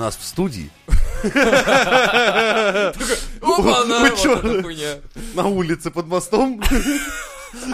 нас в студии Опа, на, чё? улице под мостом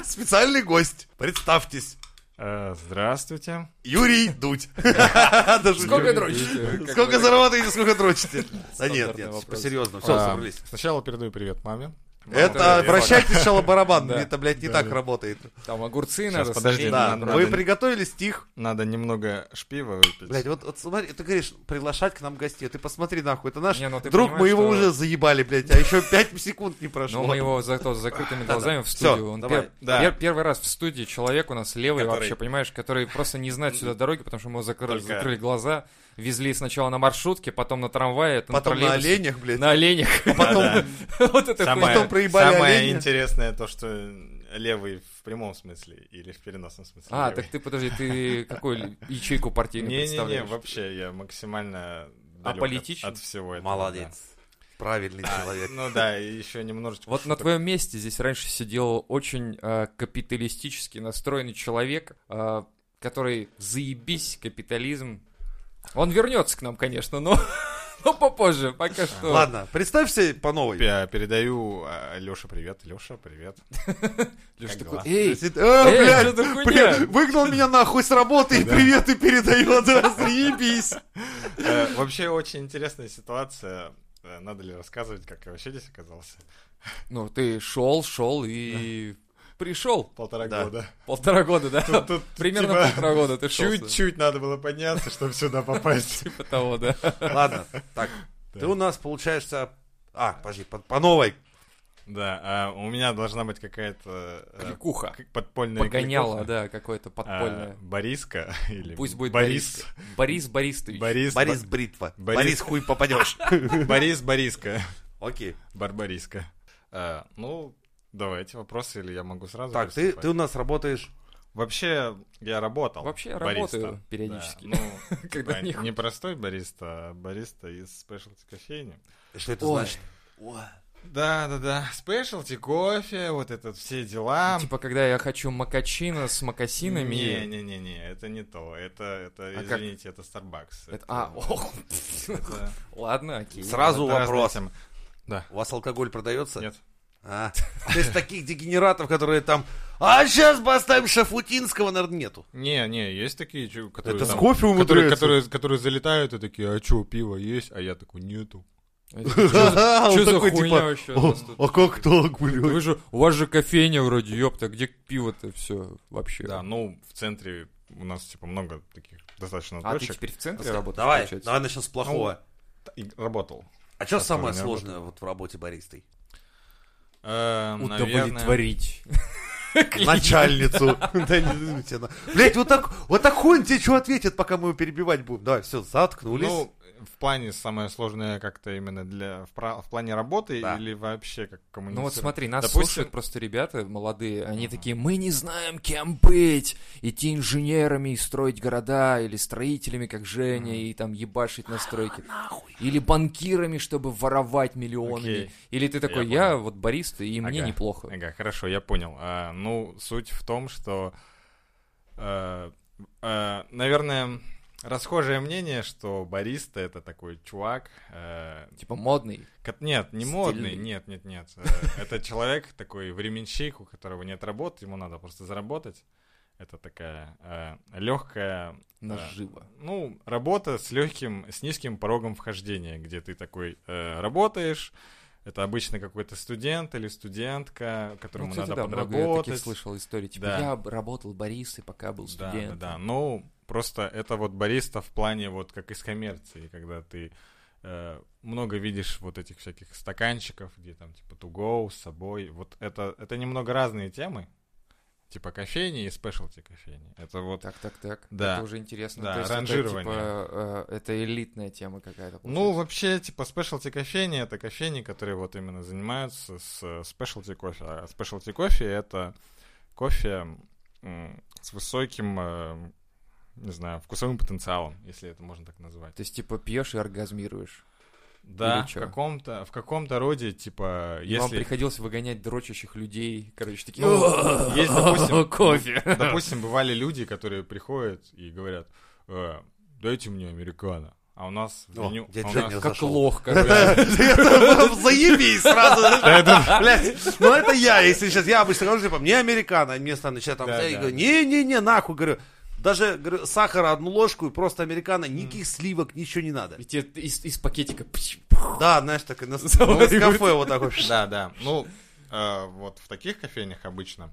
специальный гость. Представьтесь. Э, Здравствуйте. Юрий Дудь. Сколько дрочите? Сколько заработаете, сколько дрочите? Да нет, нет, по-серьезному. Все, А, собрались. Сначала передаю привет маме. Это да, обращайте сначала барабан, Да. это, блядь, не Да, так работает. Там огурцы Сейчас, надо подожди. Да, надо- вы надо- приготовили стих. Надо немного шпива выпить. Блядь, вот, вот смотри, ты говоришь, приглашать к нам гостей. Ты посмотри нахуй, это наш Не, ну ты друг, мы его что- уже заебали, блядь, а еще 5 секунд не прошло. мы его зато с закрытыми глазами в студию. Он давай. пер- Да. пер- первый раз в студии человек у нас левый Который- вообще, понимаешь, который просто не знает сюда дороги, потому что мы закрыли, Только- закрыли глаза, везли сначала на маршрутке, потом на трамвае, Потом на троллейбусе, оленях, блядь. на оленях. Да-да. Вот это Самое, Потом проебали самое оленя. интересное то, что левый в прямом смысле или в переносном смысле. А, левый. так ты подожди, ты какую ячейку партийную Не-не-не, представляешь? вообще, я максимально Аполитичен? от всего этого. Молодец. Правильный да. человек. Ну да, и еще немножечко... Вот на твоем месте здесь раньше сидел очень э, капиталистически настроенный человек, э, который заебись капитализм. Он вернется к нам, конечно, но, но попозже, пока что. Ладно, представься по новой. Пе- Передаю Леша привет. Леша, привет. Лёш как такой, эй, Э, Эй, блядь, выгнал меня нахуй с работы и привет и передает, да, заебись. Э, Вообще очень интересная ситуация. Э, Надо ли рассказывать, как я вообще здесь оказался? ну ты шел, шел и пришел. Полтора Да. года. Полтора года, да? Тут- тут Примерно типа полтора года ты шел. Чуть-чуть надо было подняться, чтобы сюда попасть. Типа того, да. Ладно, так, ты у нас получаешься... А, подожди, по, по новой. Да, а у меня должна быть какая-то э, Кликуха. подпольная Погоняло, кликуха. да, какое-то А, подпольное. Бориска или Пусть будет Борис. Борис. Борис Борисович. Борис. Борис Бритва. Борис- Борис хуй попадешь. Борис Бориска. Окей. Барбариска. А, Ну, давайте вопросы, или я могу сразу Так, ты, приступать? ты у нас работаешь... Вообще, я работал. Вообще я бариста. работаю периодически. Да, ну, Когда не не простой бариста, а бариста из спешлти кофейни. Что это Ой. значит? Да, да, да. Спешлти, кофе, вот это все дела. Типа, когда я хочу макачино с макасинами. Не-не-не-не, это не то. Это, это А как? извините, это Starbucks. Это- А, ох. это- Ладно, окей. Сразу это вопрос. тема. У вас алкоголь продается? Нет. А, то есть таких дегенератов, которые там... А сейчас поставим Шафутинского, наверное, нету. Не, не, есть такие, которые, Это с там- кофе которые, умудряются. которые, которые залетают и такие, а что, пиво есть? А я такой, нету. Ага, Что за такой, хуйня типа, вообще? А как так, блядь? у вас же кофейня вроде, ёпта, где пиво-то все вообще? Да, ну, в центре у нас, типа, много таких достаточно А ты теперь в центре работаешь, Давай, давай начнем с плохого. И работал. А что самое сложное вот в работе баристой? Э, наверное, Удовлетворить. Начальницу. Извините, она- Блядь, вот так, вот так хуй тебе что ответит, пока мы его перебивать будем. Давай, все, заткнулись. Ну, в плане самое сложное как-то именно для в, пра- в плане работы Да. или вообще как коммуницировать? Ну вот смотри, нас Допустим- слушают просто ребята молодые, они такие, мы не знаем, кем быть, идти инженерами и строить города, или строителями, как Женя, и там ебашить на стройке, или банкирами, чтобы воровать миллионами, Окей. или ты такой, Я я, вот бариста, и мне Ага. неплохо. Ага, хорошо, я понял. А, ну, суть в том, что, э, э, наверное, расхожее мнение, что бариста это такой чувак. э, Типа модный. нет, не модный, Стильный. нет, нет, нет. Э, Это человек такой временщик, у которого нет работы, ему надо просто заработать. Это такая легкая Наживо. ну, работа с легким, с низким порогом вхождения, где ты такой э, работаешь. Это обычно какой-то студент или студентка, которому Ну, кстати, надо да, много я подработать. таких слышал историй. Типа, Да. я работал баристой, пока был Да, студентом. да, да. Ну, просто это вот бариста в плане вот как из коммерции, когда ты э, много видишь вот этих всяких стаканчиков, где там типа to go с собой. Вот это, это немного разные темы. Типа кофейни и спешлти кофейни. Это вот Так, так, так. Да. Это уже интересно. Да, То есть это, ранжирование. типа, э, это элитная тема какая-то. Ну, вообще, типа, спешлти кофейни — это кофейни, которые вот именно занимаются с спешлти кофе. А спешлти кофе — это кофе с высоким, э, не знаю, вкусовым потенциалом, если это можно так назвать. То есть, типа, пьешь и оргазмируешь. Да, в каком-то, в каком-то роде, типа, И Вам если... приходилось выгонять дрочащих людей. Короче, такие... Ну, есть, допустим, кофе. Допустим, бывали люди, которые приходят и говорят, «Э, дайте мне американо. А у нас в О, меню... дядя а у нас- Как зашел. лох. Это заебись сразу. Ну это я, если сейчас, я обычно говорю, типа, мне американо, и мне начинают там, не-не-не, нахуй, говорю, даже говорю, сахара одну ложку и просто американо, никаких сливок, ничего не надо. И тебе из, из пакетика... Да, знаешь, так и на, кафе вот так вот. Да, да. Ну, э, вот в таких кофейнях обычно,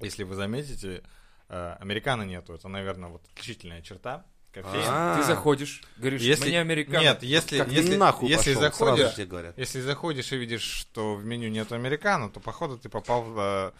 если вы заметите, э, американо нету. Это, наверное, вот отличительная черта кофеин. А. Ты заходишь, говоришь, Если- мне американо. Нет, если, Как если, нахуй если пошел, сразу заходишь, же тебе говорят. если заходишь и видишь, что в меню нет американо, то походу ты попал в, э,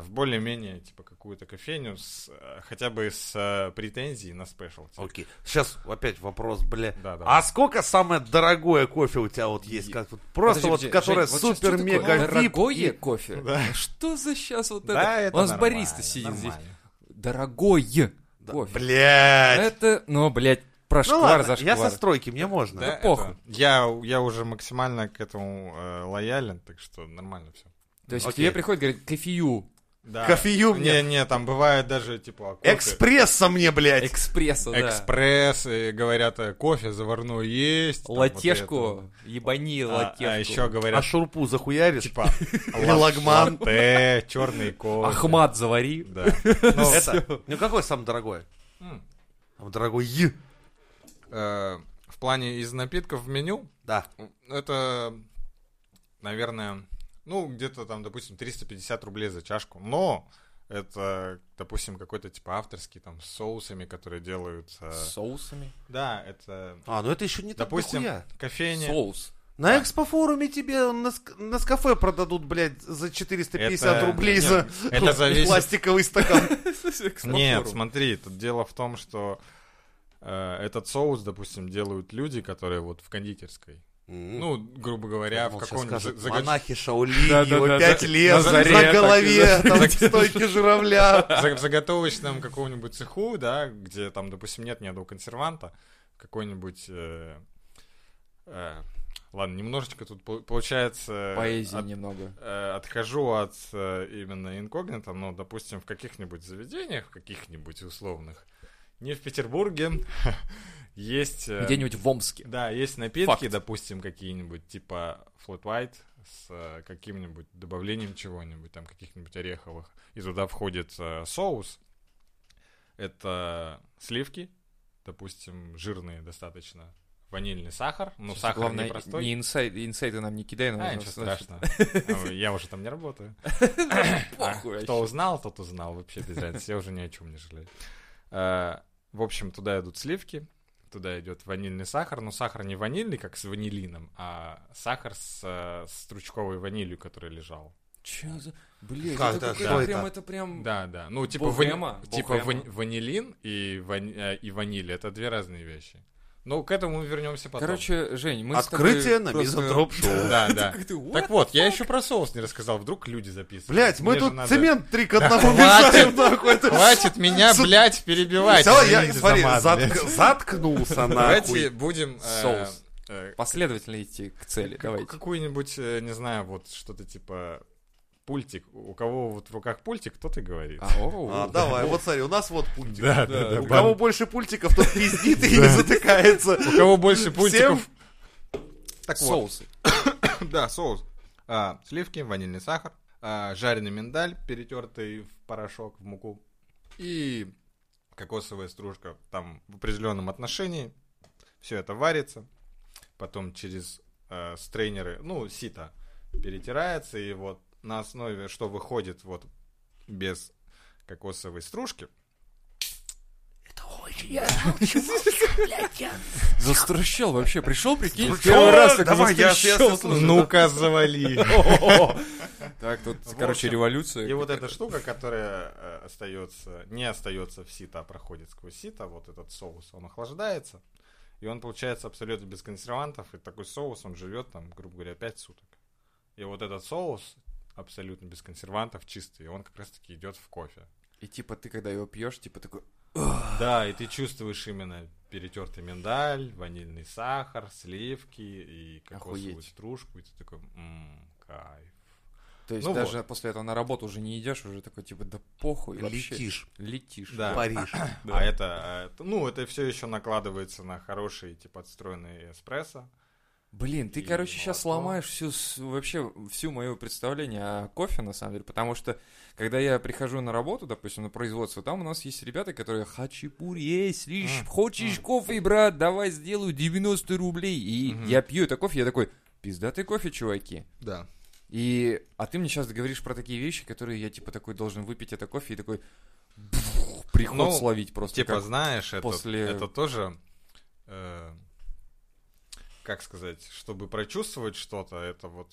в более-менее типа какую-то кофейню с, э, хотя бы с э, претензией на спешл. Окей. Сейчас опять вопрос, бля. Да, да. А сколько самое дорогое кофе у тебя вот есть? Как вот просто Подожди, вот, которое Жень, вот супер-мега такое? Дорогое и- кофе? Что за сейчас вот это? Да, это У нас нормально, бариста сидит здесь. нормально. Дорогое Да, кофе. Блядь. Это, ну, блядь, про Ну шквар ладно, за я шквар. со стройки, мне можно. Да, это- похуй. Я, я уже максимально к этому э, лоялен, так что нормально все. То есть к Окей. тебе приходит, говорит, кофею, Да. Кофею мне. Не, не, там бывает даже типа а кофе. Экспресса мне, блядь. экспресса, да. Экспресс, и говорят, э, кофе заварной есть. там вот Латешку, ебани это. А- латешку. А, еще А говорят, шурпу захуяришь? типа, лагман. черный кофе. Ахмат завари. Да. Ну, Это, ну какой самый дорогой? Самый дорогой Е. э, в плане из напитков в меню, Да. это, наверное, ну, где-то там, допустим, 350 рублей за чашку. Но это, допустим, какой-то типа авторский там с соусами, которые делают. э, С соусами. Да, это, А, ну это еще не так допустим, кофейня. Соус. На экспофоруме тебе на, на кафе продадут, блядь, за 450 Это- рублей нет, за это зависит- пластиковый стакан. Нет, смотри, тут дело в том, что э, этот соус, допустим, делают люди, которые вот в кондитерской. Ну, грубо говоря, в каком-нибудь скажет, Монахи Шаолини, Да, да, его да, пять да. лет, На заре на так, голове, да. там стойки журавля. в заготовочном каком-нибудь цеху, да, где там, допустим, нет ни одного консерванта, какой-нибудь... э, э, ладно, немножечко тут пол- получается... Поэзии от- немного. э, отхожу от э, именно инкогнито, но, допустим, в каких-нибудь заведениях, в каких-нибудь условных, не в Петербурге, есть... э, Где-нибудь в Омске. Да, есть напитки, Факт. допустим, какие-нибудь, типа Flat White с э, каким-нибудь добавлением чего-нибудь, там, каких-нибудь ореховых. И туда входит э, соус. Это сливки, допустим, жирные достаточно. Ванильный сахар. Ну, сахар Главное, не простой. не инсайд, инсайты нам не кидай. А, ничего страшного. А, Я уже там не работаю. Похуй Кто узнал, тот узнал. Вообще без разницы. Я уже ни о чем не жалею. В общем, туда идут сливки, туда идет ванильный сахар, но сахар не ванильный, как с ванилином, а сахар с э, стручковой ванилью, который лежал. Чё за... Блин, Как это, это? Что прям, это? это прям... Да, да. Ну, типа, вани- типа ванилин и, вани- э, и ваниль это две разные вещи. Ну, к этому мы вернемся потом. Короче, Жень, мы Открытие с тобой на просто- Мизантроп Шоу. да, да. Так вот, я еще про соус не рассказал, вдруг люди записывают. Блять, мы тут цемент три к одному хватит. мешаем, нахуй. Хватит меня, блядь, перебивать. Я, смотри, заткнулся, Давайте нахуй. будем... э, Соус. э, Последовательно идти к цели, давайте. Какую-нибудь, э, не знаю, вот что-то типа пультик. У кого вот в руках пультик, тот и говорит. А, о, А, о, давай, вот смотри, у нас вот пультик. Да, да, да, да. У кого больше пультиков, тот пиздит и не затыкается. У кого больше пультиков... Так вот, Соусы. да, соус. А, сливки, ванильный сахар, а, жареный миндаль, перетертый в порошок, в муку, и кокосовая стружка там в определенном отношении. Все это варится, потом через э, стрейнеры, ну, сито перетирается, и вот на основе, что выходит вот без кокосовой стружки, Застращал вообще. Пришел, прикинь, Ну первый раз так Давай, я- я ну-ка завали. Так, тут, короче, революция. И вот эта штука, которая э, остается, не остается в сито, а проходит сквозь сито, вот этот соус, он охлаждается, и он получается абсолютно без консервантов, и такой соус, он живет там, грубо говоря, 5 суток. И вот этот соус абсолютно без консервантов, чистый, он как раз-таки идет в кофе. И типа ты, когда его пьешь, типа такой... Да, и ты чувствуешь именно перетертый миндаль, ванильный сахар, сливки и кокосовую Охуеть. стружку, и ты такой, «М, кайф. То есть Ну даже после этого на работу уже не идешь, уже такой типа да похуй вообще. Летишь Летишь. Да. Париж. Да. А это, а это- ну, это все еще накладывается на хороший, типа, отстроенный эспрессо. Блин, ты, И короче, сейчас молоко. сломаешь всю, вообще всю мое представление о кофе, на самом деле, потому что, когда я прихожу на работу, допустим, на производство, там у нас есть ребята, которые «Хачапури лишь, М, хочешь кофе, брат, давай сделаю 90 рублей». И Мгм. я пью это кофе, я такой «Пиздатый кофе, чуваки». Да. И, а ты мне сейчас говоришь про такие вещи, которые я, типа, такой должен выпить это кофе и такой приход Ну, словить просто. Типа, знаешь, это, после- это тоже, э, как сказать, чтобы прочувствовать что-то, это вот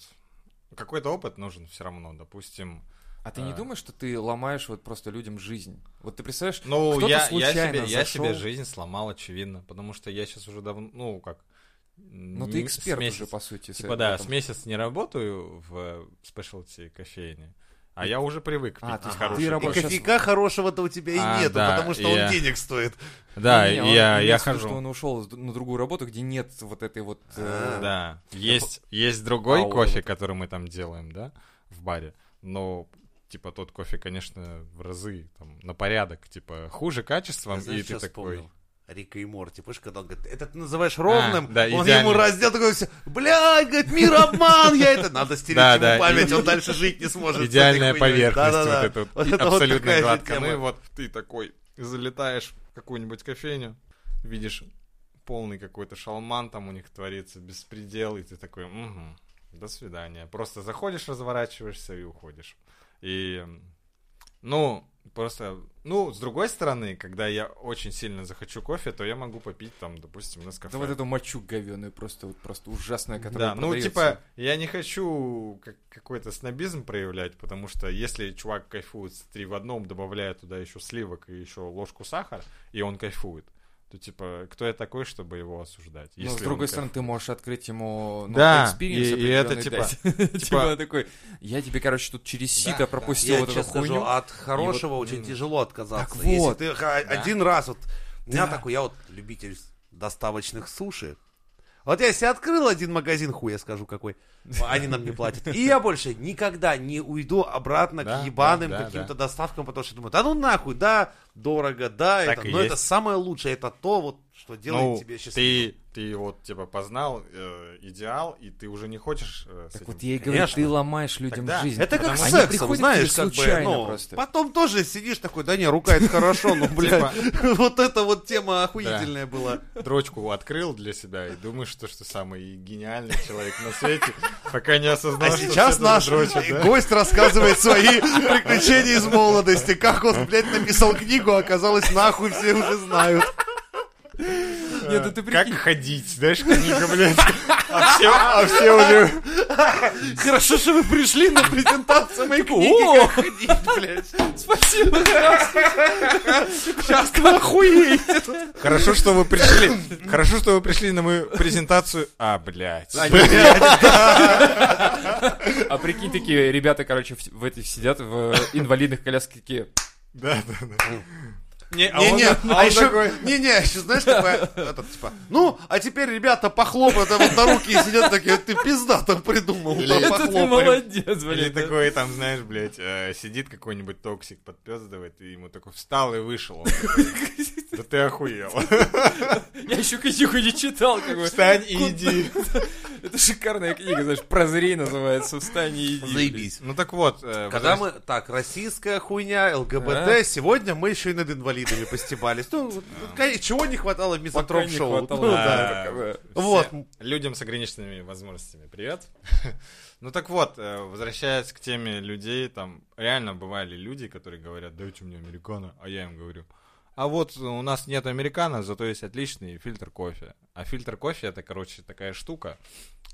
какой-то опыт нужен все равно, допустим. А ты не а. думаешь, что ты ломаешь вот просто людям жизнь? Вот ты представляешь, Ну, я, я, себе, я зашел. себе жизнь сломал, очевидно, потому что я сейчас уже давно, ну, как... ну ты эксперт уже, по сути. Типа, да, с месяц не работаю в спешлти кофейне, а я уже привык пить А, то есть хороший ты И работаешь кофе. кофейка хорошего-то у тебя и А, нету, да, потому что я- он денег стоит. Да, Не, и он я, я хожу. что он ушел на другую работу, где нет вот этой вот... э, А, Да, есть, есть другой Ауры кофе, вот который мы там делаем, да, в баре, но типа тот кофе, конечно, в разы, там, на порядок, типа, хуже качеством, Знаешь, и ты такой... вспомнил? Рика и Морти, помнишь, когда он говорит, это ты называешь ровным, А, да, он идеально. ему раздел такой, все, блядь, говорит, мир обман, я это, надо стереть Да, ему да, память, он дальше жить не сможет. Идеальная поверхность, вот это вот, это абсолютно гладкая. Ну и вот ты такой залетаешь в какую-нибудь кофейню, видишь полный какой-то шалман там у них творится, беспредел, и ты такой, «Мгм, до свидания. Просто заходишь, разворачиваешься и уходишь. И, ну, просто, ну, с другой стороны, когда я очень сильно захочу кофе, то я могу попить там, допустим, на Да вот эту мочу говеную, просто, вот, просто ужасная, которая да, ну продается. типа, я не хочу как- какой-то снобизм проявлять, потому что если чувак кайфует с три в одном, добавляя туда еще сливок и еще ложку сахара, и он кайфует, то типа, кто я такой, чтобы его осуждать? Но, если с другой он стороны, ты можешь открыть ему ну, Да, и- и это типа- дать. Типа такой, я тебе, короче, тут через сито пропустил Я вот эту хуйню. от хорошего очень м, тяжело отказаться. Так Если ты один раз, вот, у меня такой, я вот любитель доставочных суши. Вот я себе открыл один магазин, хуй я скажу какой. Они нам не платят. И я больше никогда не уйду обратно Да, к ебаным да, да, каким-то доставкам, потому что думаю, да ну нахуй, да, дорого, да, Так это, но это есть. самое лучшее, это то, вот, что делает Ну, тебя счастливым. ты, ты вот, типа, познал э, идеал, и ты уже не хочешь э, с Так этим... вот я и говорю, Конечно. ты ломаешь людям Тогда жизнь. Это как Потому с что они сексом, приходят знаешь, как тебе случайно бы, ну, просто. потом тоже сидишь такой, да не, рука это хорошо, ну, блядь, вот эта вот тема охуительная была. дрочку открыл для себя и думаешь, что, что самый гениальный человек на свете, пока не осознал, А что сейчас наш гость рассказывает свои приключения из молодости, как он, блядь, написал книгу, а оказалось, нахуй все уже знают. Нет, ну ты Как прикинь. ходить, знаешь, книга, блядь. А все, а все уже... Хорошо, что вы пришли на презентацию моей книги, О! как ходить, блядь. Спасибо, Сейчас охуеете. Хорошо, что вы пришли. Хорошо, что вы пришли на мою презентацию. А, блядь. А прикинь, такие ребята, короче, в, в этих сидят в инвалидных колясках такие. Да, да, да. Не, а Не, он, не, а а он еще, такой... не, не, еще знаешь, такое, этот, типа, ну, а теперь ребята похлопают, а вот на руки и сидят такие, ты пизда там придумал, Или- да, Это ты молодец, Или блин. да. такой, там, знаешь, блядь, э, сидит какой-нибудь токсик, подпездывает, и ему такой встал и вышел. Да ты охуел. Я еще книгу не читал, как бы. Встань и иди. Это шикарная книга, знаешь, «Прозрей» называется, «Встань и иди». Заебись. Ну так вот. э, Когда мы, так, российская хуйня, ЛГБТ, А? сегодня мы еще и над инвалидами постебались. Ну, чего не хватало в Пока мизантроп не шоу. хватало, Ну. Вот. Людям с ограниченными возможностями привет. Ну так вот, э, возвращаясь к теме людей, там реально бывали люди, которые говорят, дайте мне американо, а я им говорю, а вот у нас нет американо, зато есть отличный фильтр кофе. А фильтр кофе это, короче, такая штука,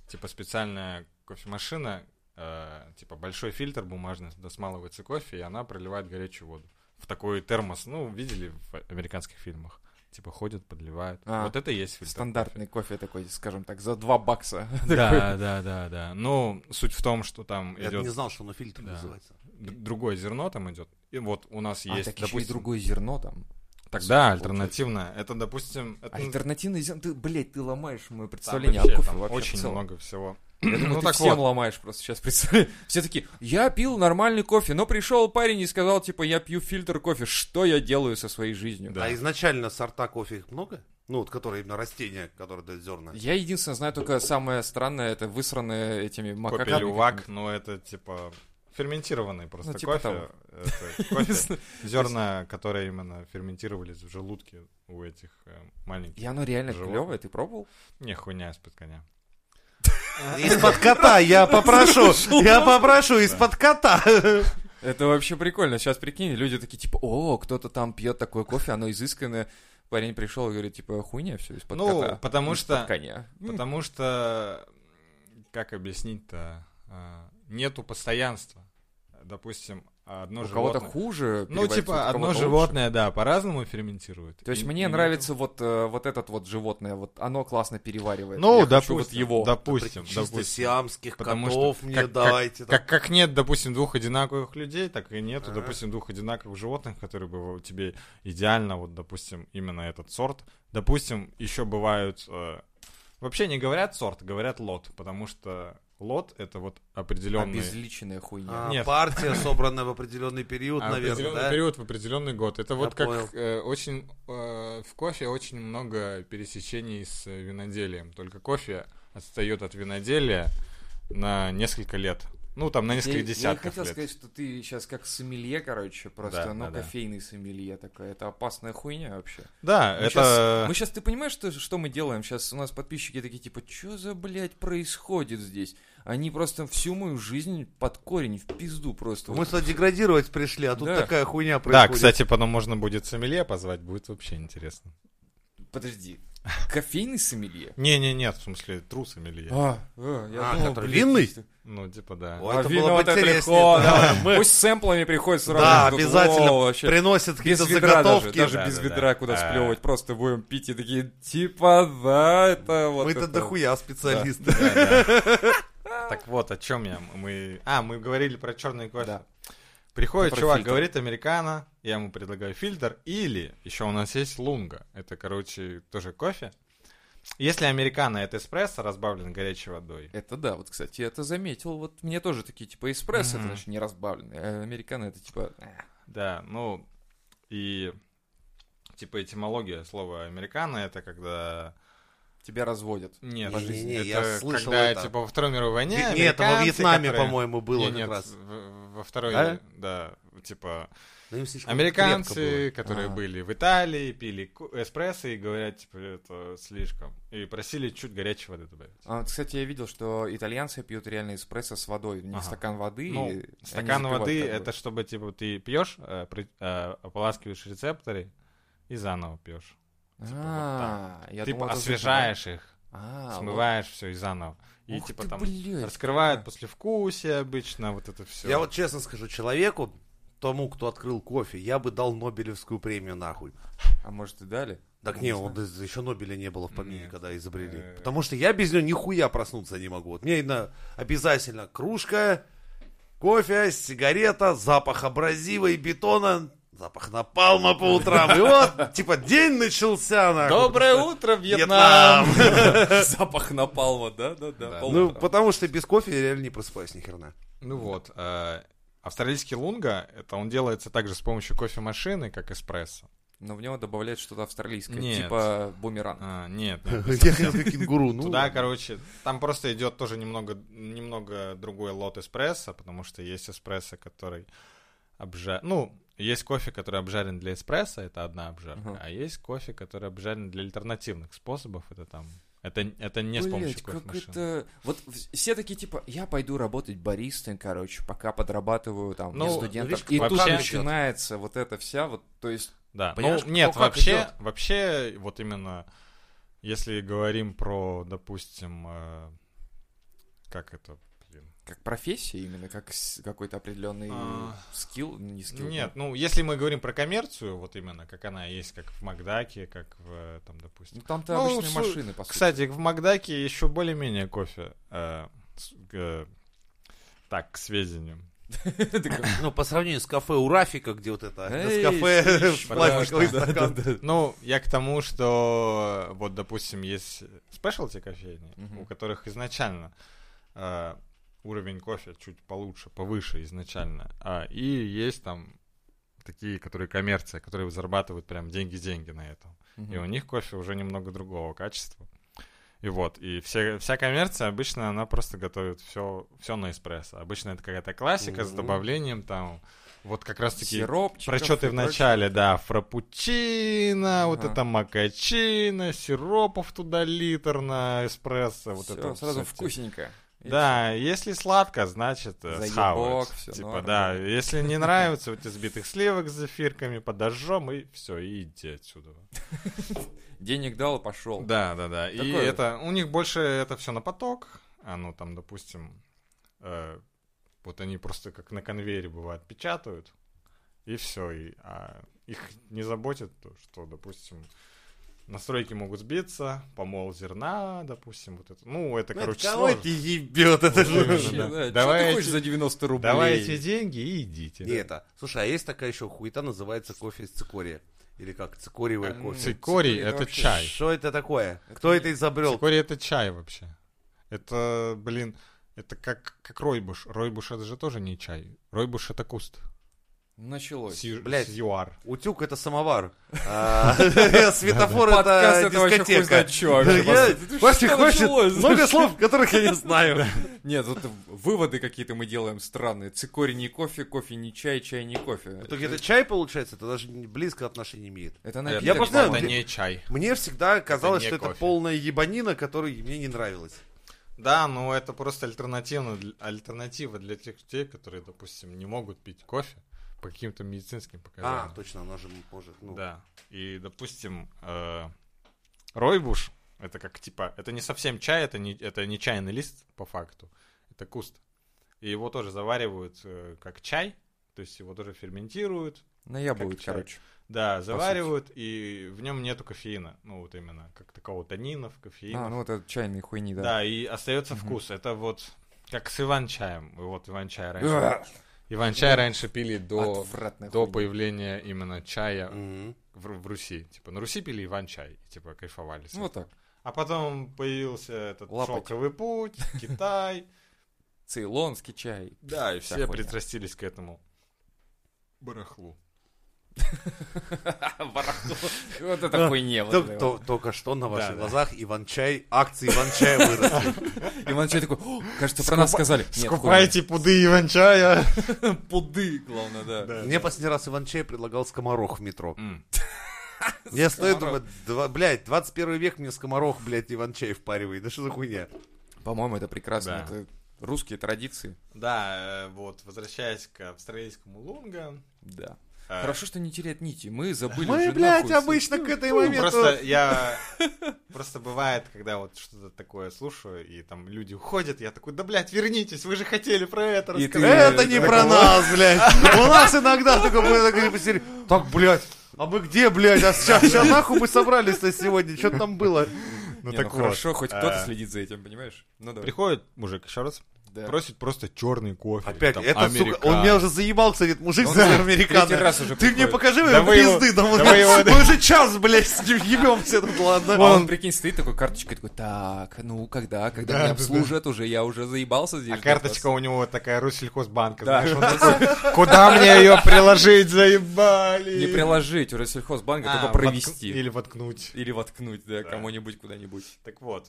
типа специальная кофемашина, э, типа большой фильтр бумажный, туда смалывается кофе, и она проливает горячую воду. В такой термос, ну, видели в американских фильмах? Типа ходят, подливают. А, вот это и есть фильтр Стандартный кофе такой, скажем так, за 2 бакса. да, да, да, да. Ну, суть в том, что там Я идет не знал, что оно фильтр Да. называется. д- другое зерно там идет. И вот у нас А, есть, так еще и допустим, другое зерно там. Тогда альтернативно. Это, допустим... Это, Альтернативный зелень, ты, блядь, ты ломаешь мое там представление вообще, о кофе там вообще очень много всего. Я думаю, Ну ты так всем вот. ломаешь просто сейчас представь. Все такие, я пил нормальный кофе, но пришел парень и сказал, типа, я пью фильтр кофе. Что я делаю со своей жизнью? Да. А изначально сорта кофе их много? Ну, вот которые именно растения, которые дают зерна. Я единственное знаю только самое странное, это высранное этими макаками. лювак, но это типа ферментированный просто Ну, типа кофе. того. Это кофе, зерна, которые именно ферментировались в желудке у этих э, маленьких. И оно реально клевое, ты пробовал? Не, хуйня из-под коня. Из-под кота я попрошу, я попрошу из-под кота. Это вообще прикольно. Сейчас прикинь, люди такие, типа, о, кто-то там пьет такое кофе, оно изысканное. Парень пришел и говорит, типа, хуйня все из-под Ну, кота. потому Из-под что- коня. Потому что, как объяснить-то, а, нету постоянства. Допустим, одно У кого-то животное... хуже. Ну, типа, одно кого-то лучше. животное, да, по-разному ферментирует. То есть И- мне и нравится вот, э, вот этот вот животное, вот оно классно переваривает. Ну, Я хочу допустим, вот его. допустим, Чисто допустим. сиамских Потому котов что мне как- дайте. там. Как, как нет, допустим, двух одинаковых людей, так и нету, Ага. допустим, двух одинаковых животных, которые бы тебе идеально, вот, допустим, именно этот сорт. Допустим, еще бывают... э, вообще не говорят сорт, говорят лот, потому что лот — это вот определенный... Обезличенная хуйня. А, Нет. Партия, собранная в определенный период, А, наверное, определенный да? период в определенный год. Это вот как понял. э, очень э, в кофе очень много пересечений с виноделием. Только кофе отстает от виноделия на несколько лет. Ну, там на несколько я, я десятков хотел лет. сказать, что ты сейчас как сомелье, короче, просто, Да, ну, да, да. кофейный сомелье такой. Это опасная хуйня вообще. Да, Мы это... щас- мы сейчас, ты понимаешь, что, что мы делаем? Сейчас у нас подписчики такие, типа, что за, блядь, происходит здесь? Они просто всю мою жизнь под корень, в пизду просто. Мы Вот. сюда деградировать пришли, а тут Да. такая хуйня Да, происходит. кстати, потом можно будет сомелье позвать, будет вообще интересно. Подожди, кофейный сомелье? Не-не-не, в смысле, тру сомелье. А, а, я А, думал, который винный? чисто- Ну, типа, да. Ой, А это вино было это легко, да. Мы- Пусть сэмплами приходит сразу. Да, Тут, обязательно о, вообще. приносят какие-то ведра даже, заготовки. даже Да, без да, ведра да. куда А. сплевывать, просто будем пить и такие, типа, да, это вот Мы-то это. дохуя специалисты. Так вот, о чем я? Мы... А, мы говорили про черный кофе. Да. Приходит чувак, фильтр. говорит американо, я ему предлагаю фильтр, или еще у нас есть лунга, это, короче, тоже кофе. Если американо это эспрессо, разбавлен горячей водой. Это да, вот, кстати, я это заметил. Вот мне тоже такие, типа, эспрессо, это Мгм. значит не разбавленный, а американо это типа... э. Да, ну, и типа этимология слова американо это когда... Тебя разводят. Нет, по жизни. Не-не, это я слышал когда, это. типа, во Второй мировой войне Нет, это во Вьетнаме, которые- по-моему, было Не, как нет, раз. во Второй, Да? да, типа, Ну, им Американцы, которые А. были в Италии, пили эспрессо и говорят, типа, это слишком. И просили чуть горячей воды добавить. А, вот, кстати, я видел, что итальянцы пьют реально эспрессо с водой, не Ага. стакан воды. Ну, стакан воды это чтобы, типа, ты пьешь, э, э, ополаскиваешь рецепторы и заново пьешь. А, я ты думал, это освежаешь их, А, вот. смываешь все и заново. И Ух типа ты, там блядь. раскрывают послевкусие обычно, вот это все. Я вот честно скажу, человеку, тому, кто открыл кофе, я бы дал Нобелевскую премию нахуй. А может и дали? Так не, он еще Нобеля не было в помине, Нет. когда изобрели. Э. Потому что я без него нихуя проснуться не могу. Вот мне на- обязательно кружка, кофе, сигарета, запах абразива и бетона, запах напалма по утрам. И вот, типа, день начался, нахуй. Доброе утро, Вьетнам! Вьетнам! Запах напалма, да, да, да. Да. Ну, потому что без кофе я реально не просыпаюсь ни херна. Ну вот, э, австралийский лунга, это он делается также с помощью кофемашины, как эспрессо. Но в него добавляют что-то австралийское, Нет. типа бумеранг. А, нет, Я хотел кенгуру. Ну, Туда, короче, там просто идет тоже немного, немного другой лот эспрессо, потому что есть эспрессо, который обжарен... Ну, есть кофе, который обжарен для эспрессо, это одна обжарка, Ага. а есть кофе, который обжарен для альтернативных способов, это там... Это, это не с Блять, помощью как кофемашины. это... Вот все такие, типа, я пойду работать баристой, короче, пока подрабатываю там Ну, студентов. видишь, И как тут вообще- начинается вот это вся, вот, то есть... Да, ну нет, вообще, идёт. вообще, вот именно, если говорим про, допустим, э, как это, Как профессия именно, как с- какой-то определенный А. скилл, не скилл. Нет, ну если мы говорим про коммерцию, вот именно, как она есть, как в Макдаке, как в, э, там, допустим. Ну, там-то Ну, обычные су- машины, по сути. Кстати, в Макдаке еще более-менее кофе, э, с- э, так, к сведению. Ну, по сравнению с кафе у Рафика, где вот это кафе пластиковый стакан. Ну, я к тому, что вот, допустим, есть спешлти кофейни, у которых изначально э, уровень кофе чуть получше, повыше изначально. А, и есть там такие, которые коммерция, которые зарабатывают прям деньги-деньги на этом. И у них кофе уже немного другого качества. И вот, и все, вся коммерция обычно, она просто готовит все, все на эспрессо. Обычно это какая-то классика с Мгм. добавлением там, вот как раз-таки Сиропчиков про что ты и в начале, да, фрапучино, вот Ага. это макачино, сиропов туда литр на эспрессо, вот Всё, это вот сразу всё. вкусненько. Да, если сладко, значит э, Заебок, схавают. всё Типа, норм, да, если не нравится, вот избитых сливок с зефирками, подожжем, и все, и иди отсюда. Денег дал, пошел. Да, да, да. И это, у них больше это все на поток. Ну там, допустим, э, вот они просто как на конвейере бывает печатают, и все. И, а их не заботит то, что, допустим, настройки могут сбиться, помол зерна, допустим, вот это. Ну, это, короче, Кого сложно. это ебет? Это Вот же... Вообще, да. да. Ты хочешь за 90 рублей? Давайте деньги и идите. Не да. это. Слушай, а есть такая еще хуета, называется кофе из цикория. Или как, цикориевое А, кофе. Цикорий Цикорий это вообще чай. Что это такое? Это Кто не- это изобрел? Цикорий это чай вообще. Это, блин, это как, как ройбуш. Ройбуш это же тоже не чай. Ройбуш это куст. Началось. Блядь. Сьюар. Утюг это самовар. А, Светофор это дискотека. Хватит, началось? Много слов, которых я не знаю. Нет, тут выводы какие-то мы делаем странные. Цикорий не кофе, кофе не чай, чай не кофе. Это чай получается, это даже близко отношения не имеет. Это напиток. Я просто это не чай. Мне всегда казалось, что это полная ебанина, которая мне не нравилась. Да, но это просто альтернатива для тех людей, которые, допустим, не могут пить кофе по каким-то медицинским А, показаниям. точно, она же может. ну, Да. И, допустим, э, ройбуш, это как типа, это не совсем чай, это не, это не чайный лист по факту, это куст. И его тоже заваривают э, как чай, то есть его тоже ферментируют, как чай. короче. да, заваривают, и в нем нету кофеина, ну вот именно, как такого танинов, кофеина. А, ну вот это чайные хуйни, да. да. и остается Мгм. вкус. Это вот как с Иван-чаем. Вот Иван-чай раньше. Иван-чай раньше пили до, до появления именно чая мгм. в, в Руси. Типа на Руси пили Иван-чай, и, типа кайфовали. с Ну, вот так. А потом появился этот Лапоть. шелковый путь, Китай. Цейлонский чай. Да, и все хуйня. пристрастились к этому барахлу. Вот это вот. Только что на ваших глазах Иван-чай, акции Иван-чая выросли. Иван Чай такой, «О, кажется, про нас сказали. Скупайте пуды Иван-чая. пуды, главное, да. Мне последний раз Иван-чай предлагал скоморох в метро. Я стою, думаю, блядь, 21 век мне скоморох, блядь, Иван-чай впаривает. Да что за хуйня? По-моему, это прекрасно. Это русские традиции. Да, э, вот, возвращаясь к австралийскому лунга. Да. Э, Хорошо, что не теряет нити. Мы забыли Мы, блядь, обычно к этой Ну, моменту... Просто я... Просто бывает, когда вот что-то такое слушаю, и там люди уходят, я такой, да, блядь, вернитесь, вы же хотели про это рассказать. Это не про нас, блядь. У нас иногда только так, блядь, а мы где, блядь? А сейчас, сейчас нахуй мы собрались-то сегодня? Что там было? Ну Не, так ну вот, хорошо, хоть кто-то э, следит за этим, понимаешь? Ну давай. Приходит мужик еще раз, Да. просит просто черный кофе. Опять, там, это, сука, американо. он меня уже заебал, кстати, этот мужик Он за уже американо. третий раз уже Ты мне приходит. покажи Да его вы его- пизды, да мы, да его- мы уже час, блядь, с ним ебемся тут, ладно. А он, прикинь, стоит такой карточкой, такой, так, ну, когда, когда Да, меня да, обслужат уже, я уже заебался здесь. А карточка вас». у него такая Россельхозбанка, Да. знаешь, он такой, куда мне ее приложить, заебали? Не приложить, у Россельхозбанка, А, только воткну- провести. Или воткнуть. Или воткнуть, да, Да. кому-нибудь куда-нибудь. Так вот,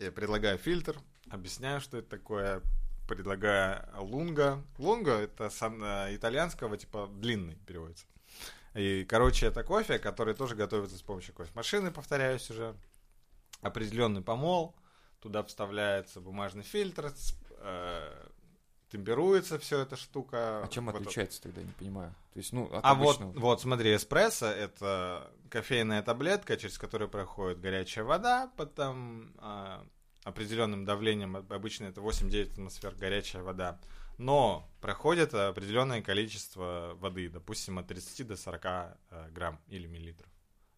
я предлагаю фильтр, объясняю, что это такое, предлагаю лунга. Лунга это с ан- э, итальянского, типа длинный переводится. И, короче, это кофе, который тоже готовится с помощью кофемашины, повторяюсь уже. Определенный помол, туда вставляется бумажный фильтр, э, темперуется все эта штука. А чем Вот отличается тогда, не понимаю. То есть, ну, от а вот, обычного. вот смотри, эспрессо это кофейная таблетка, через которую проходит горячая вода, потом а, определенным давлением, об- обычно это 8-9 атмосфер горячая вода, но проходит определенное количество воды, допустим, от 30 до 40 э, грамм или миллилитров.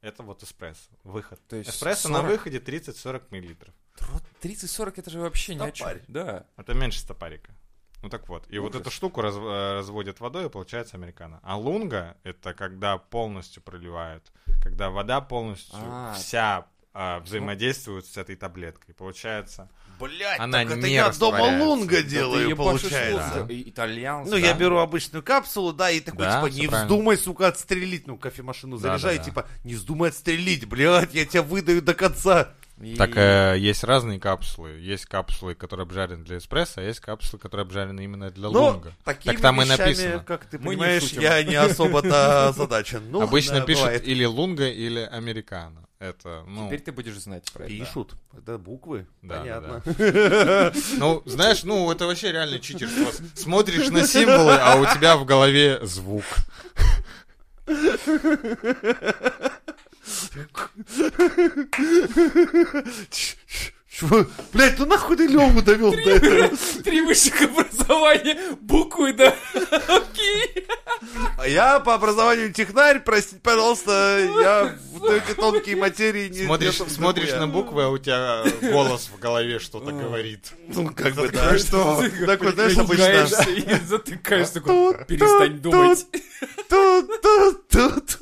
Это вот эспрессо, выход. То есть эспрессо на 40 выходе 30-40 миллилитров. Вот 30-40 это же вообще ни о чем. Стопарь. Да. Это меньше стопарика. Ну так вот. И вот эту штуку раз- э, разводят водой, и получается американо. А лунга — это когда полностью проливают. Когда вода полностью А. вся а, взаимодействует с этой таблеткой. Получается... Блять, Она так это не я дома лунга Да делаю, ебашишь получается. лунга. И- Итальянский. Ну, я Да. беру обычную капсулу, да, и такой, Да, типа, не правильно. вздумай, сука, отстрелить. Ну, кофемашину Да, заряжай, да, да. типа, не вздумай отстрелить, блядь, я тебя выдаю до конца. И- Так э, есть разные капсулы. Есть капсулы, которые обжарены для эспрессо, а есть капсулы, которые обжарены именно для Ну, лунга. такими Так там и вещами, написано. как ты Мы не понимаешь, шутим. я не особо-то озадачен. Ну, Обычно да, пишут бывает. или лунга, или американо. Это, ну, Теперь ты будешь знать про это. Пишут. Это буквы. Да, Понятно. ну, знаешь, ну, это вообще реально читерство. Смотришь на символы, а у тебя в голове звук. Чего? Блять, ну нахуй ты Леву довел до этого? Три высших образования, буквы, да. Окей. А я по образованию технарь, простите, пожалуйста, я в эти тонкие материи не Смотришь, смотришь на буквы, а у тебя голос в голове что-то говорит. Ну, как бы, да. что? Такой, знаешь, обычно... И затыкаешься. такой, Перестань думать. Тут, тут, тут.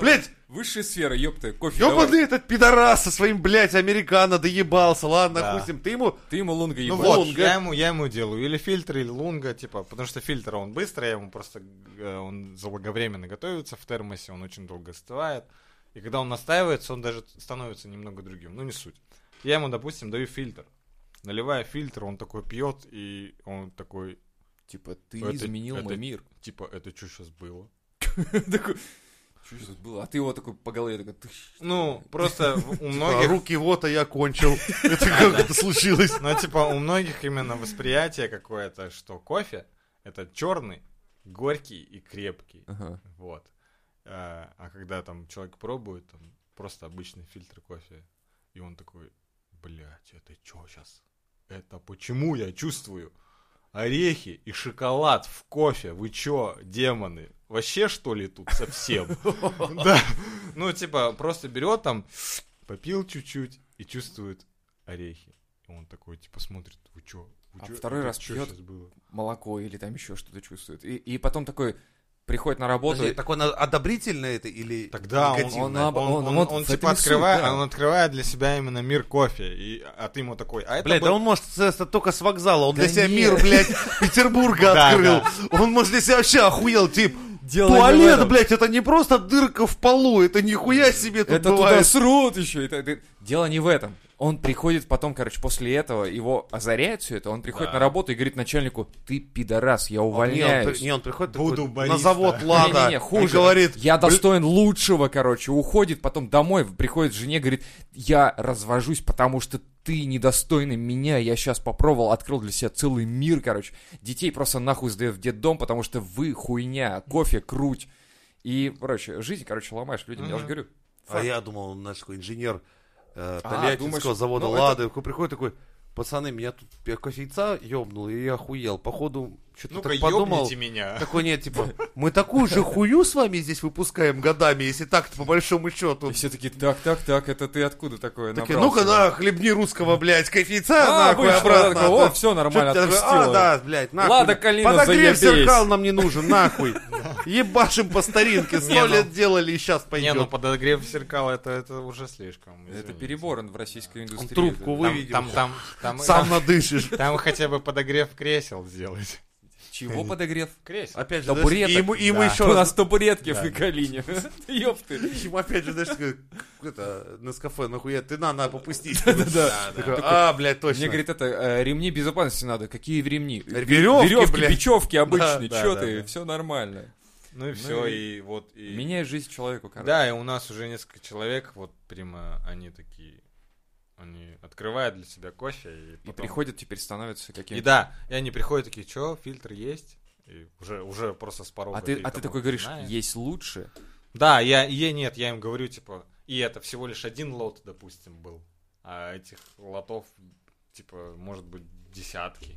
Блять, Высшая сфера, ёпта, кофе ёбаный этот пидорас со своим, блядь, американо доебался. Ладно, Да. допустим, ты ему... Ты ему лунга Ну ебал. вот, лунга. я ему, я ему делаю или фильтр, или лунга, типа, потому что фильтр, он быстро, я ему просто, э, он заблаговременно готовится в термосе, он очень долго остывает, и когда он настаивается, он даже становится немного другим, ну не суть. Я ему, допустим, даю фильтр, наливая фильтр, он такой пьет, и он такой, Типа, ты Это- изменил это- мой мир. типа, это что сейчас было? Такой, что сейчас было? А ты его такой по голове такой. Ну, просто у А многих... руки вот, а я кончил. Это как это случилось? Ну, типа, у многих именно восприятие какое-то, что кофе это черный, горький и крепкий. Вот. А, а когда там человек пробует, там просто обычный фильтр кофе, и он такой, блядь, это что сейчас? Это почему я чувствую орехи и шоколад в кофе? Вы чё, демоны? Вообще, что ли, тут совсем? Да. Ну, типа, просто берет там, попил чуть-чуть и чувствует орехи. И он такой, типа, смотрит, вы чё? Вы А чё? второй раз пьет? щас было?» Молоко или там еще что-то чувствует. И, и потом такой приходит на работу. Подожди, Так он одобрительно это или Тогда он, он, Он он, он- он- он типа открывает, да. он открывает для себя именно мир кофе, и, а ты ему такой, а это Блядь, был- да он может это только с вокзала. Он Да для себя нет. мир, блядь, Петербурга открыл. Он, может, для себя вообще охуел, тип. Дело Туалет, блядь, это не просто дырка в полу, это нихуя себе тут Это туда бывает. срут еще. Это- это- Дело не в этом. Он приходит потом, короче, после этого, его озаряет все это, он приходит Да. на работу и говорит начальнику, ты пидорас, я Не, он, увольняюсь. при- не, он приходит Буду такой, на завод Лада Не-не-не, хуже. и говорит, я достоин лучшего, короче. Уходит, потом домой, приходит жене, говорит, я развожусь, потому что ты недостойный меня. Я сейчас попробовал, открыл для себя целый мир, короче. Детей просто нахуй сдает в детдом, потому что вы хуйня, кофе, круть. И, короче, жизнь, короче, ломаешь людям, я Мгм. уже говорю. а я думал, он наш такой инженер э, А, Тольяттинского думаешь, завода ну, Лады, такой приходит такой, пацаны, меня тут я кофейца ёбнул, и я охуел. Походу, что-то так подумал. меня. Такой нет, типа, мы такую же хую с вами здесь выпускаем годами, если так-то по большому счету. И все таки так, так, так, это ты откуда такое Такие, набрался?» ну-ка, да, хлебни русского, блядь, кофейца, А, нахуй, обратно. да, такой, о, все нормально, отпустила. А, да, блядь, нахуй. Лада Калина, Подогрев заебись. зеркал нам не нужен, нахуй. Ебашим по старинке, сто ну- лет делали и сейчас Не, ну пойдет. подогрев зеркал это, это уже слишком. Это перебор в российской индустрии. трубку выведем. там, там, там, Сам надышишь. там хотя бы подогрев кресел сделать. Чего подогрев? Кресел. Опять же, Табуреток. и ему, и ему Да. еще У раз нас табуретки Да. в Калине. Ёпты. Ему опять же, знаешь, это, на кафе, нахуя, ты на, на. Такой, А, блядь, точно. Мне, говорит, это э, ремни безопасности надо. Какие ремни? Веревки, блядь. бечевки обычные. Чё ты? Все нормально. Ну и все, и вот... И... Меняй жизнь человеку, короче. Да, и у нас уже несколько человек, вот прямо они такие, они открывают для себя кофе и И потом... приходят, теперь становятся И какими-то... да, и они приходят такие, что, фильтр есть? И уже, уже просто с порога. А ты, а ты такой говоришь, знаешь. есть лучше? Да, я, я нет, я им говорю, типа, и это всего лишь один лот, допустим, был. А этих лотов, типа, может быть, десятки.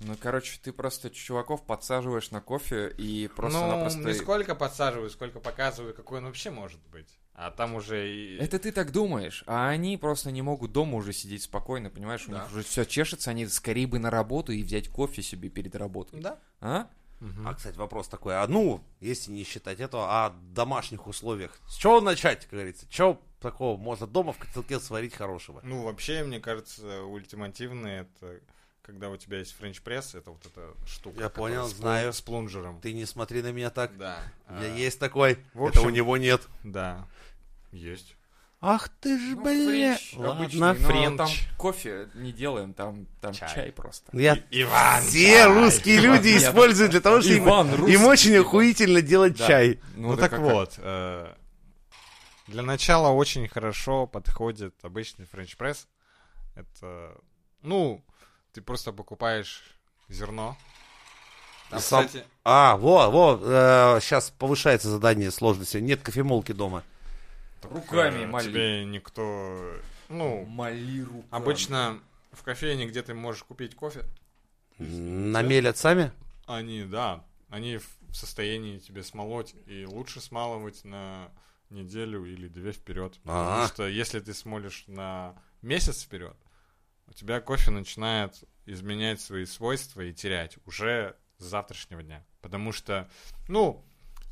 Ну, короче, ты просто чуваков подсаживаешь на кофе и ну, просто-напросто... не сколько подсаживаю, сколько показываю, какой он вообще может быть. А там уже и... Это ты так думаешь, а они просто не могут дома уже сидеть спокойно, понимаешь? У Да. них уже все чешется, они скорее бы на работу и взять кофе себе перед работой. Да. А? Мгм. А, кстати, вопрос такой, а ну, если не считать этого, а домашних условиях, с чего начать, как говорится? Чего такого можно дома в котелке сварить хорошего? Ну, вообще, мне кажется, ультимативный это когда у тебя есть френч-пресс, это вот эта штука. Я понял, с знаю. С плунжером. Ты не смотри на меня так. Да. У меня А, есть такой, в это у общем- него нет. Да. Есть. Ах ты ж, Ну, бля. френч Ладно. обычный, но френч. там кофе не делаем, там, там Чай. чай. просто. Я И- Иван все чай. русские люди Иван, используют для того, чтобы им, Иван им русский, очень Иван. охуительно делать Да. чай. Ну, да так как- вот, э, для начала очень хорошо подходит обычный френч-пресс. Это, ну, ты просто покупаешь зерно. Там, И сам- кстати, А, во, во, сейчас повышается задание сложности. Нет кофемолки дома. Руками э, моли. тебе никто, ну, Моли руками. обычно в кофейне, где ты можешь купить кофе, Намелят сами? они, да, они в состоянии тебе смолоть, и лучше смалывать на неделю или две вперед. Потому Ага. что если ты смолишь на месяц вперед, у тебя кофе начинает изменять свои свойства и терять уже с завтрашнего дня. Потому что, ну,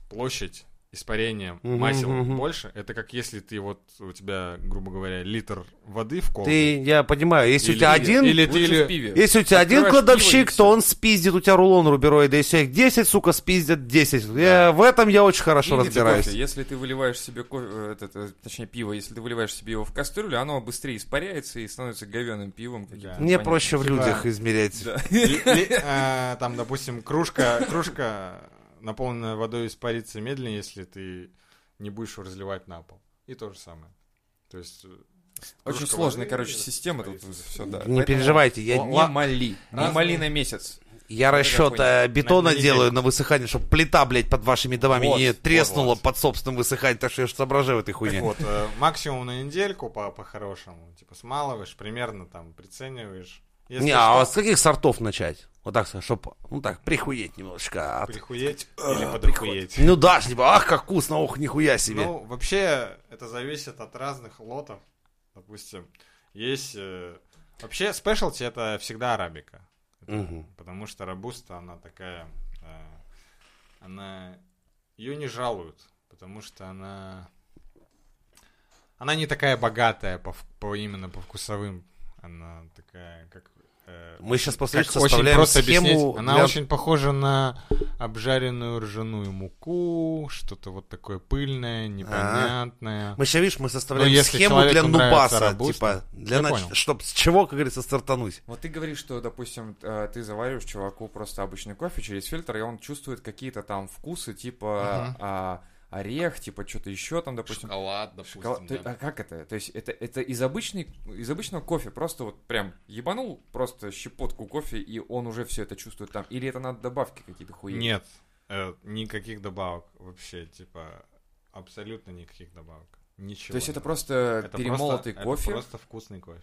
площадь испарения Мгм, масел мгм. больше. Это как если ты вот, у тебя, грубо говоря, литр воды в колбе. Ты, я понимаю, если у Или- тебя один, или ты- или- в пиве. если у тебя один кладовщик, то он спиздит у тебя рулон рубероида. Если их 10, сука, спиздят 10. Я, в этом я очень хорошо Или разбираюсь. кофе. Если ты выливаешь себе кофе, э, этот, э, точнее пиво, если ты выливаешь себе его в кастрюлю, оно быстрее испаряется и становится говяным пивом. Да. Мне проще в людях измерять. Да. Ли- ли- э, там, допустим, кружка, кружка, наполненная водой, испарится медленнее, если ты не будешь его разливать на пол. И то же самое. То есть... э, Очень сложная, короче, система тут все, да. Не Поэтому переживайте, я, Не моли. Не моли на месяц. я расчет э, бетона На- делаю на высыхание, чтобы плита, блядь, под вашими домами Вот, не вот, треснула вот. под собственным высыханием, так что я же соображаю в этой хуйне. вот, э, максимум на недельку по- по-хорошему. Типа смалываешь, примерно там прицениваешь. Если Не, что, а с каких сортов начать? Вот так, чтобы, ну так, прихуеть немножечко. от- прихуеть или подохуеть. Ну да, типа, ах, как вкусно, ох, нихуя себе. Ну, вообще, это зависит от разных лотов. Допустим, есть... э, Вообще, спешлти это всегда арабика. Это Мгм. Потому что рабуста, она такая... э, Она... Ее не жалуют, потому что она... Она не такая богатая по, по именно по вкусовым. Она такая, как... Мы сейчас после как очень составляем просто схему. объяснить. Она для- очень похожа на обжаренную ржаную муку, что-то вот такое пыльное, непонятное. Мы сейчас, видишь, мы составляем Ну, схему для нубаса, рабуста, типа, для я нач... чтобы с чего, как говорится, стартануть. Вот ты говоришь, что, допустим, э, ты завариваешь чуваку просто обычный кофе через фильтр, и он чувствует какие-то там вкусы, типа Мгм. а, орех, типа что-то еще там, допустим. Шоколад, допустим, Шоколад. То- А как это? То есть это, это из, обычной, из обычного кофе просто вот прям ебанул просто щепотку кофе, и он уже все это чувствует там? Или это надо добавки какие-то хуи? Нет, э, никаких добавок вообще, типа, абсолютно никаких добавок. Ничего. То есть это просто Это перемолотый просто- кофе, Это просто вкусный кофе.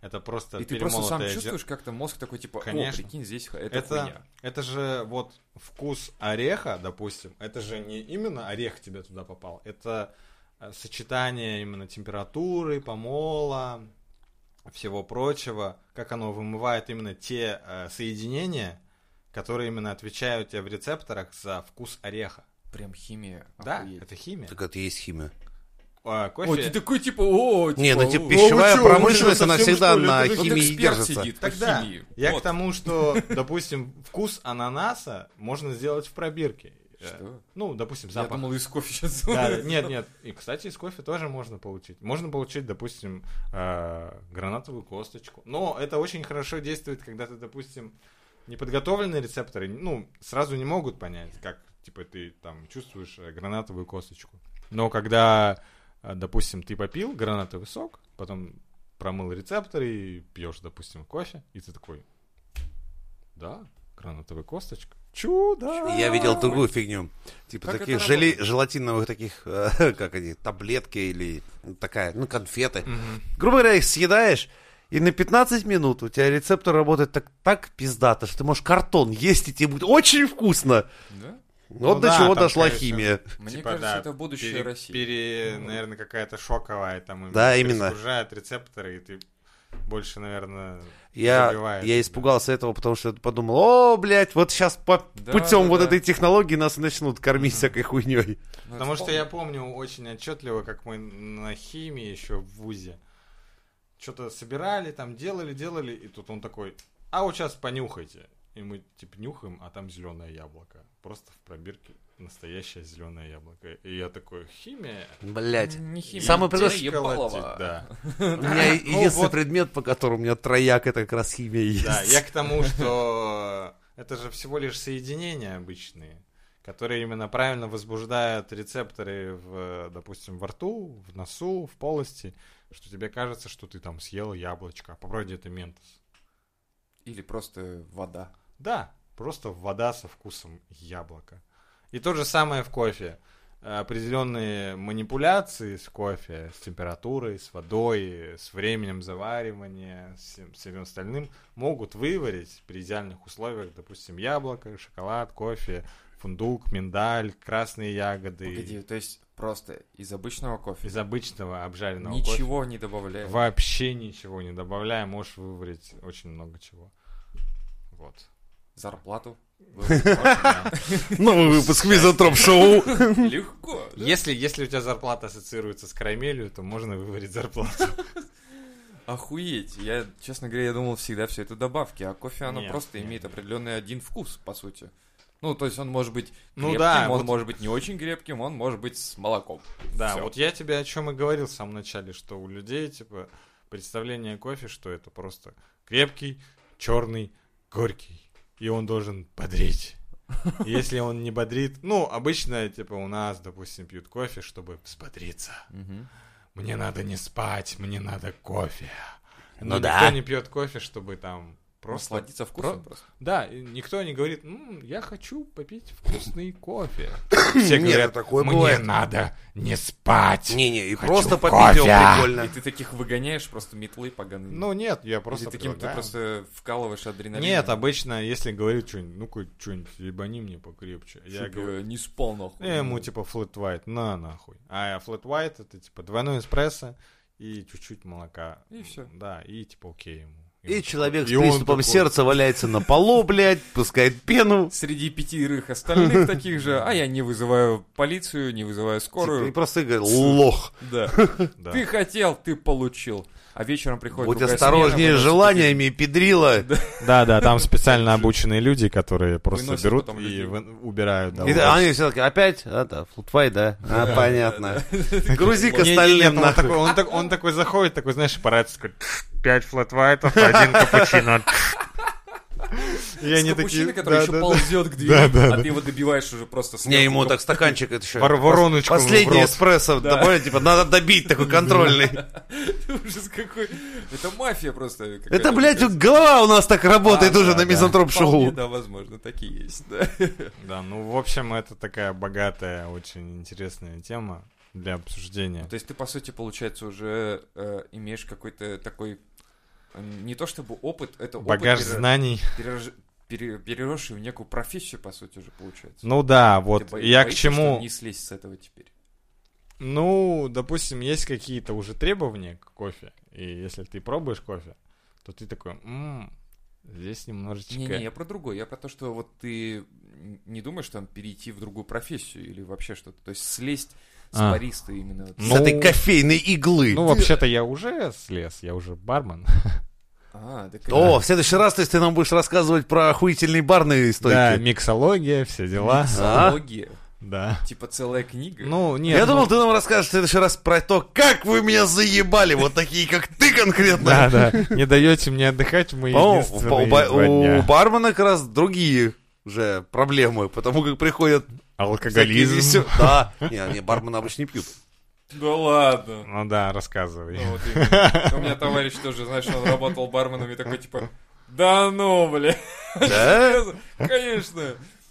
Это просто и ты просто сам зер- чувствуешь как-то мозг такой, типа, Конечно. о, прикинь, здесь это, Это, хуйня. это же вот вкус ореха, допустим, это же не именно орех тебе туда попал, это э, сочетание именно температуры, помола, всего прочего, как оно вымывает именно те э, соединения, которые именно отвечают тебе в рецепторах за вкус ореха. Прям химия. Да, охуеть. это химия. Так это и есть химия. А, кофе... Ой, ты такой, типа, о, типа, Не, ну о, типа о, пищевая чё, промышленность, она всегда на химии держится. сидит Тогда я к тому, что, допустим, вкус ананаса можно сделать в пробирке. Э, Что? Ну, допустим, Я запах. думал, из кофе сейчас. Да, нет, нет. И, кстати, из кофе тоже можно получить. Можно получить, допустим, э, гранатовую косточку. Но это очень хорошо действует, когда ты, допустим, неподготовленные рецепторы, ну, сразу не могут понять, как, типа, ты там чувствуешь э, гранатовую косточку. Но когда, допустим, ты попил гранатовый сок, потом промыл рецепторы и пьешь, допустим, кофе, и ты такой, да, гранатовая косточка. Чудо! Я видел другую фигню. Типа Как таких работает? желатиновых таких, э, как они, таблетки или такая, ну, конфеты. Мгм. Грубо говоря, их съедаешь, и на 15 минут у тебя рецептор работает так, так пиздато, что ты можешь картон есть, и тебе будет очень вкусно. Да? Вот Ну до да, чего там, дошла конечно, химия. Мне Типа, кажется, да, это будущее пере- России. пере- наверное, какая-то шоковая там Да, именно. перезагружает рецепторы, и ты больше, наверное, Я, я да. испугался этого, потому что подумал, о, блядь, вот сейчас по Да, путем да, вот да. этой технологии нас начнут кормить всякой хуйней. Ну, Потому это что я помню очень отчетливо, как мы на химии еще в ВУЗе что-то собирали, там делали, делали, и тут он такой, а вот сейчас понюхайте. И мы типа нюхаем, а там зеленое яблоко. Просто в пробирке настоящее зеленое яблоко. И я такой, химия? Блять. Не химия, Самый прекрасный- ебалово. Да. У меня Ну, единственный предмет, по которому у меня трояк, это как раз химия есть. Да, я к тому, что это же всего лишь соединения обычные, которые именно правильно возбуждают рецепторы, в, допустим, во рту, в носу, в полости, что тебе кажется, что ты там съел яблочко, а по правде это ментос. Или просто вода. Да, просто вода со вкусом яблока. И то же самое в кофе. Определенные манипуляции с кофе, с температурой, с водой, с временем заваривания, с всем, всем остальным могут выварить при идеальных условиях, допустим, яблоко, шоколад, кофе, фундук, миндаль, красные ягоды. Погоди, то есть просто из обычного кофе Из обычного обжаренного ничего не добавляем. кофе вообще ничего не добавляя, можешь выварить очень много чего. Вот. Зарплату. Новый выпуск Мизантроп-шоу. Легко. да? Если, если у тебя зарплата ассоциируется с карамелью, то можно выварить зарплату. Охуеть. Я, честно говоря, я думал всегда все это добавки, а кофе оно Нет, просто нет, имеет нет. определенный один вкус, по сути. Ну, то есть он может быть Ну крепким, да, он вот- может быть не очень крепким, он может быть с молоком. Да, Всё. вот я тебе о чем и говорил в самом начале, что у людей, типа, представление о кофе, что это просто крепкий, черный, горький. И он должен бодрить. Если он не бодрит, ну, обычно, типа, у нас, допустим, пьют кофе, чтобы взбодриться. Мне надо не спать, мне надо кофе. Но Ну никто да. не пьет кофе, чтобы там просто... Насладиться вкусом Про- просто. Да, и никто не говорит, «М, я хочу попить вкусный кофе. Все Нет, говорят, такое мне бывает. надо не спать. Не-не, и Хочу просто попить кофе. его И прикольно. ты таких выгоняешь просто метлы поганые. Ну нет, я Или просто таким ты предлагаю. просто вкалываешь адреналин. Нет, обычно, если говорит что-нибудь, ну-ка, что-нибудь, ебани мне покрепче. Я говорю, не спал нахуй. я ему типа flat white, на нахуй. А flat white это типа двойной эспрессо и чуть-чуть молока. И всё. Да, и типа окей ему. И человек с и приступом такой, сердца валяется на полу, блядь, пускает пену. Среди пятерых остальных таких же, а я не вызываю полицию, не вызываю скорую. просто говорит, лох. Да. Ты хотел, ты получил. А вечером приходит Будь осторожнее смена, с желаниями, педрила. Да, да, там специально обученные люди, которые просто берут и убирают. да, И да, они все таки опять? Это, флутвай, да? А, понятно. Грузи к остальным он нахуй. такой, заходит, такой, знаешь, аппарат, такой, пять флэт-вайтов, один капучино. И они такие, который да, еще ползет к двери, а ты его добиваешь уже просто Не, ему так стаканчик это еще. Вор- вороночку Последний эспрессо, добавить, типа, надо добить такой контрольный. Ужас какой. Это мафия просто. Это, блядь, голова у нас так работает уже на да. мизантроп-шоу. Да, возможно, такие есть, да. Да, ну, в общем, это такая богатая, очень интересная тема для обсуждения. То есть ты, по сути, получается, уже э, имеешь какой-то такой... э, Не то чтобы опыт, это опыт Багаж пере- знаний. перерож- пере- переросший в некую профессию, по сути, уже получается. Ну да, Ты вот бо- я к боишься, чему... что не слезть с этого теперь. Ну, допустим, есть какие-то уже требования к кофе, и если ты пробуешь кофе, то ты такой, «М, здесь немножечко... Не-не, я про другое. Я про то, что вот ты не думаешь там перейти в другую профессию или вообще что-то. То есть слезть с А. бариста именно. вот. С Ну, этой кофейной иглы. Ну, вообще-то я уже слез, я уже бармен. А, так О, в следующий раз, то есть ты нам будешь рассказывать про охуительные барные Да, стойки. миксология, все дела. Миксология. Да. Типа целая книга. Ну, нет. Я ну, думал, ты нам расскажешь в следующий раз про то, как вы меня заебали, вот такие, как ты конкретно. Да, да. Не даете мне отдыхать в мои По-моему, единственные у, бармена как раз другие уже проблемы, потому как приходят всякие Алкоголизм. весё- Да, не, не, бармены обычно не пьют. Да ладно. Ну да, рассказывай. Ну, вот именно. У меня товарищ тоже, знаешь, он работал барменом и такой, типа, да ну, бля. Да? Конечно.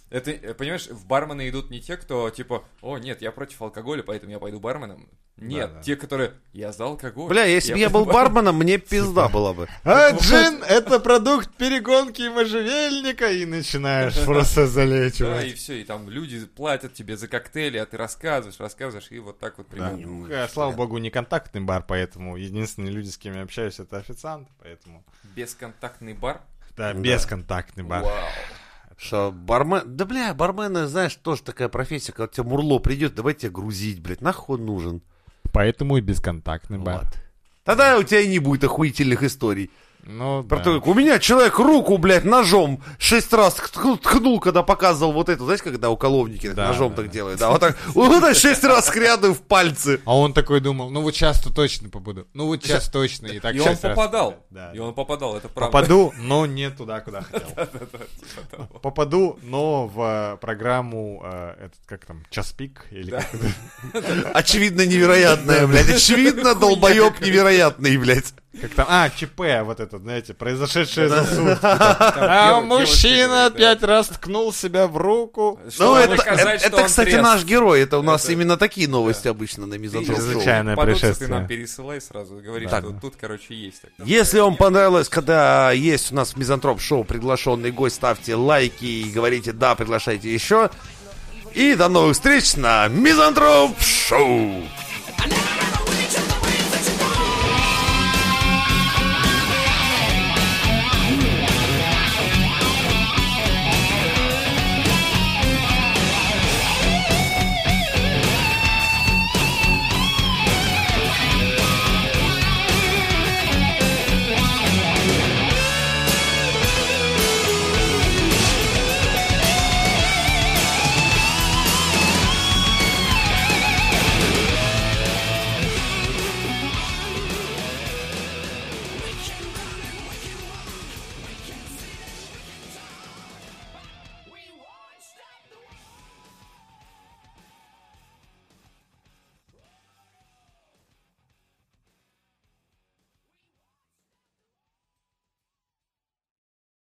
Это, э, понимаешь, в бармены идут не те, кто, типа, о, нет, я против алкоголя, поэтому я пойду барменом. Нет, Да-да. те, которые, я за алкоголь. Бля, если бы я был пойду барменом, мне пизда была бы. А джин — это продукт перегонки можжевельника, и начинаешь просто Да, и залечивать. все, и там люди платят тебе за коктейли, а ты рассказываешь, рассказываешь, и вот так вот Да. примерно. Ну, Слава богу, не контактный бар, поэтому единственные люди, с кем я общаюсь, это официанты, поэтому... Бесконтактный бар. Да, Да. бесконтактный бар. Вау. Что бармен... Да, бля, бармены, знаешь, тоже такая профессия, когда тебе мурло придет, давай тебя грузить, блядь, нахуй он нужен. Поэтому и бесконтактный бар. Вот. Тогда у тебя и не будет охуительных историй. Ну, Про да. то, как у меня человек руку, блядь, ножом шесть раз ткнул, ткнул, когда показывал вот это. Знаете, когда уголовники так Да, ножом да, так да. делают? Да, вот так, вот так шесть раз кряду в пальцы. А он такой думал, ну вот сейчас-то точно побуду. Ну вот сейчас точно. И так И он попадал. Да, И он попадал, это правда. Попаду, но не туда, куда хотел. Типа. Попаду, но в э, программу, э, этот, как там, час пик? Или? Очевидно невероятное, блядь. Очевидно долбоеб невероятный, блядь. Как там, а, ЧП, вот это, знаете, произошедшее за сутки. Там А мужчина пять раз ткнул себя в руку. Ну, это, кстати, наш герой. Это у нас именно такие новости обычно на Мизантроп Шоу. Чрезвычайное Попадутся, ты происшествие. нам пересылай сразу. Говори, что тут, короче, есть. Если вам понравилось, когда есть у нас в Мизантроп Шоу приглашенный гость, ставьте лайки и говорите «да», приглашайте еще. И до новых встреч на Мизантроп Шоу!